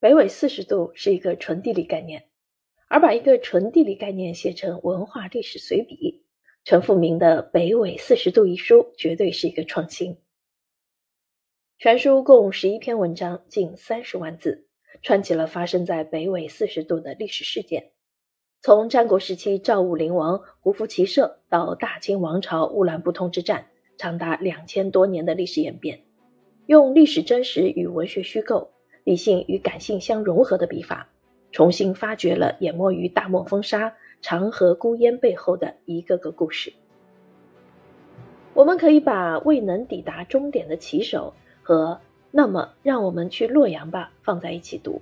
北纬四十度是一个纯地理概念，而把一个纯地理概念写成文化历史随笔，陈复明的《北纬四十度》一书绝对是一个创新。全书共十一篇文章，近三十万字，串起了发生在北纬四十度的历史事件，从战国时期赵武灵王胡服骑射到大清王朝乌兰布通之战，长达两千多年的历史演变，用历史真实与文学虚构。理性与感性相融合的笔法，重新发掘了淹没于大漠风沙、长河孤烟背后的一个个故事。我们可以把未能抵达终点的骑手和那么让我们去洛阳吧放在一起读。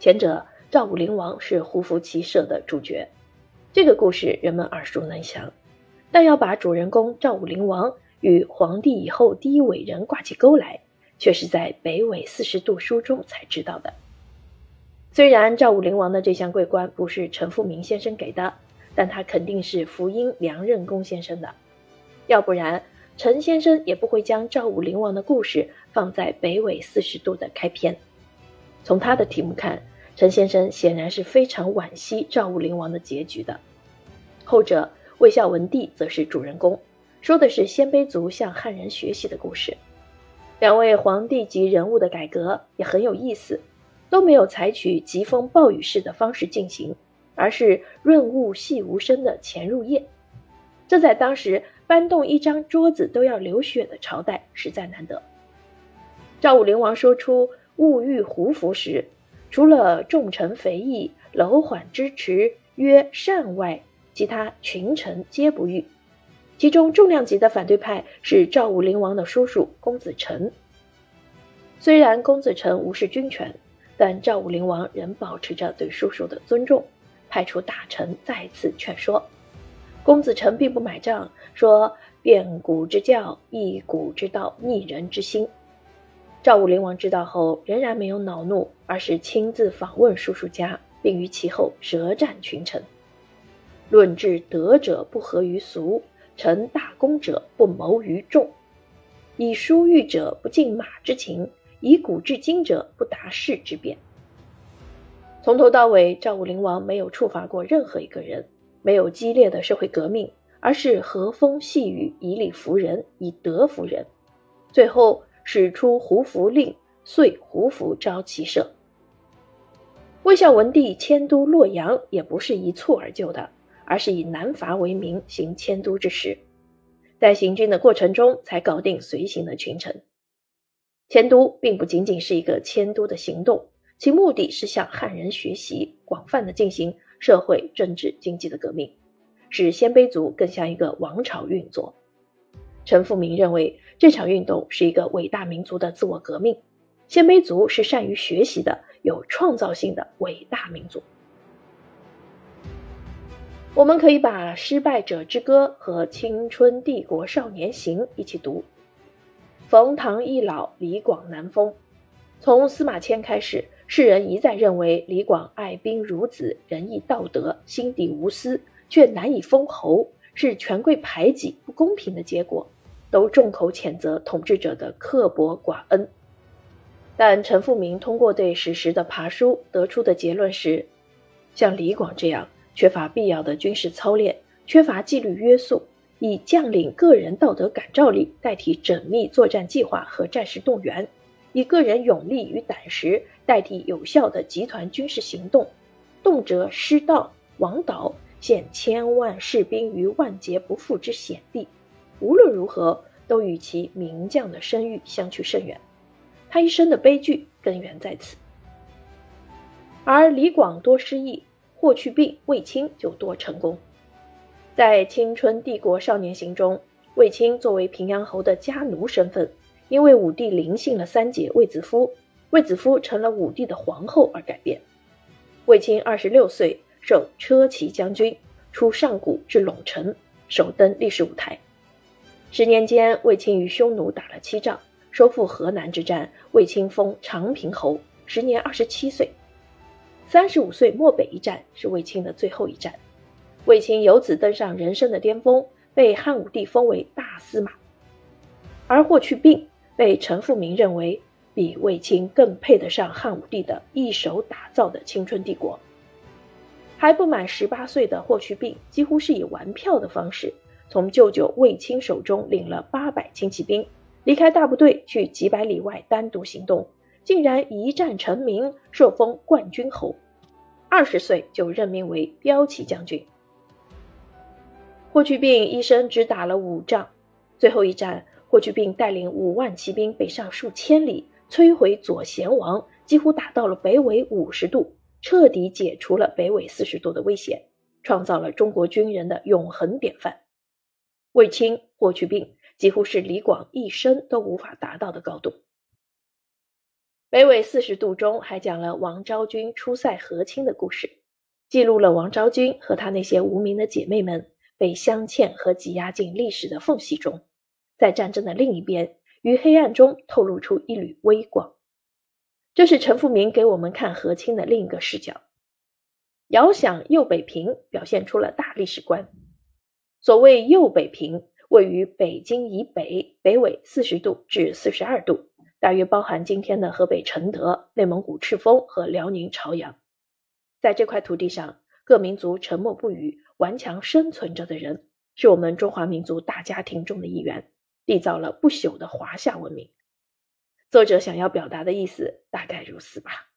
前者赵武灵王是胡服骑射的主角，这个故事人们耳熟能详，但要把主人公赵武灵王与皇帝以后第一伟人挂起钩来。却是在北纬四十度书中才知道的。虽然赵武灵王的这项桂冠不是陈复明先生给的，但他肯定是福音梁任公先生的，要不然陈先生也不会将赵武灵王的故事放在北纬四十度的开篇。从他的题目看，陈先生显然是非常惋惜赵武灵王的结局的。后者魏孝文帝则是主人公，说的是鲜卑族向汉人学习的故事。两位皇帝级人物的改革也很有意思，都没有采取疾风暴雨式的方式进行，而是润物细无声的潜入夜。这在当时搬动一张桌子都要流血的朝代实在难得。赵武灵王说出“物欲胡服”时，除了重臣肥义、楼缓之持曰善外，其他群臣皆不欲。其中重量级的反对派是赵武灵王的叔叔公子臣。虽然公子臣无视军权，但赵武灵王仍保持着对叔叔的尊重，派出大臣再次劝说。公子臣并不买账，说：“变古之教，易古之道，逆人之心。”赵武灵王知道后，仍然没有恼怒，而是亲自访问叔叔家，并于其后舌战群臣。论治德者不合于俗。成大功者不谋于众，以书御者不尽马之情，以古至今者不达世之变。从头到尾，赵武灵王没有处罚过任何一个人，没有激烈的社会革命，而是和风细雨，以礼服人，以德服人。最后使出胡服令，遂胡服招骑射。魏孝文帝迁都洛阳，也不是一蹴而就的。而是以南伐为名行迁都之事，在行军的过程中才搞定随行的群臣。迁都并不仅仅是一个迁都的行动，其目的是向汉人学习，广泛的进行社会、政治、经济的革命，使鲜卑族更像一个王朝运作。陈复明认为这场运动是一个伟大民族的自我革命，鲜卑族是善于学习的、有创造性的伟大民族。我们可以把《失败者之歌》和《青春帝国少年行》一起读。冯唐易老，李广难封。从司马迁开始，世人一再认为李广爱兵如子，仁义道德，心底无私，却难以封侯，是权贵排挤、不公平的结果，都众口谴责统治者的刻薄寡恩。但陈复明通过对史实的爬书得出的结论是：像李广这样。缺乏必要的军事操练，缺乏纪律约束，以将领个人道德感召力代替缜密作战计划和战时动员，以个人勇力与胆识代替有效的集团军事行动，动辄失道亡岛，陷千万士兵于万劫不复之险地。无论如何，都与其名将的声誉相去甚远。他一生的悲剧根源在此。而李广多失意。霍去病、卫青就多成功。在《青春帝国少年行》中，卫青作为平阳侯的家奴身份，因为武帝临幸了三姐卫子夫，卫子夫成了武帝的皇后而改变。卫青二十六岁，受车骑将军，出上谷至陇城，首登历史舞台。十年间，卫青与匈奴打了七仗，收复河南之战，卫青封长平侯，时年二十七岁。三十五岁漠北一战是卫青的最后一战，卫青由此登上人生的巅峰，被汉武帝封为大司马。而霍去病被陈复明认为比卫青更配得上汉武帝的一手打造的青春帝国。还不满十八岁的霍去病，几乎是以玩票的方式，从舅舅卫青手中领了八百轻骑兵，离开大部队去几百里外单独行动，竟然一战成名，受封冠军侯。二十岁就任命为骠骑将军。霍去病一生只打了五仗，最后一战，霍去病带领五万骑兵北上数千里。摧毁左贤王，几乎打到了北纬五十度，彻底解除了北纬四十度的危险，创造了中国军人的永恒典范。卫青、霍去病几乎是李广一生都无法达到的高度。北纬四十度中还讲了王昭君出塞和亲的故事，记录了王昭君和她那些无名的姐妹们被镶嵌和挤压进历史的缝隙中，在战争的另一边。于黑暗中透露出一缕微光，这是陈复明给我们看和亲的另一个视角。遥想右北平，表现出了大历史观。所谓右北平，位于北京以北，北纬四十度至四十二度，大约包含今天的河北承德、内蒙古赤峰和辽宁朝阳。在这块土地上，各民族沉默不语、顽强生存着的人，是我们中华民族大家庭中的一员。缔造了不朽的华夏文明。作者想要表达的意思大概如此吧。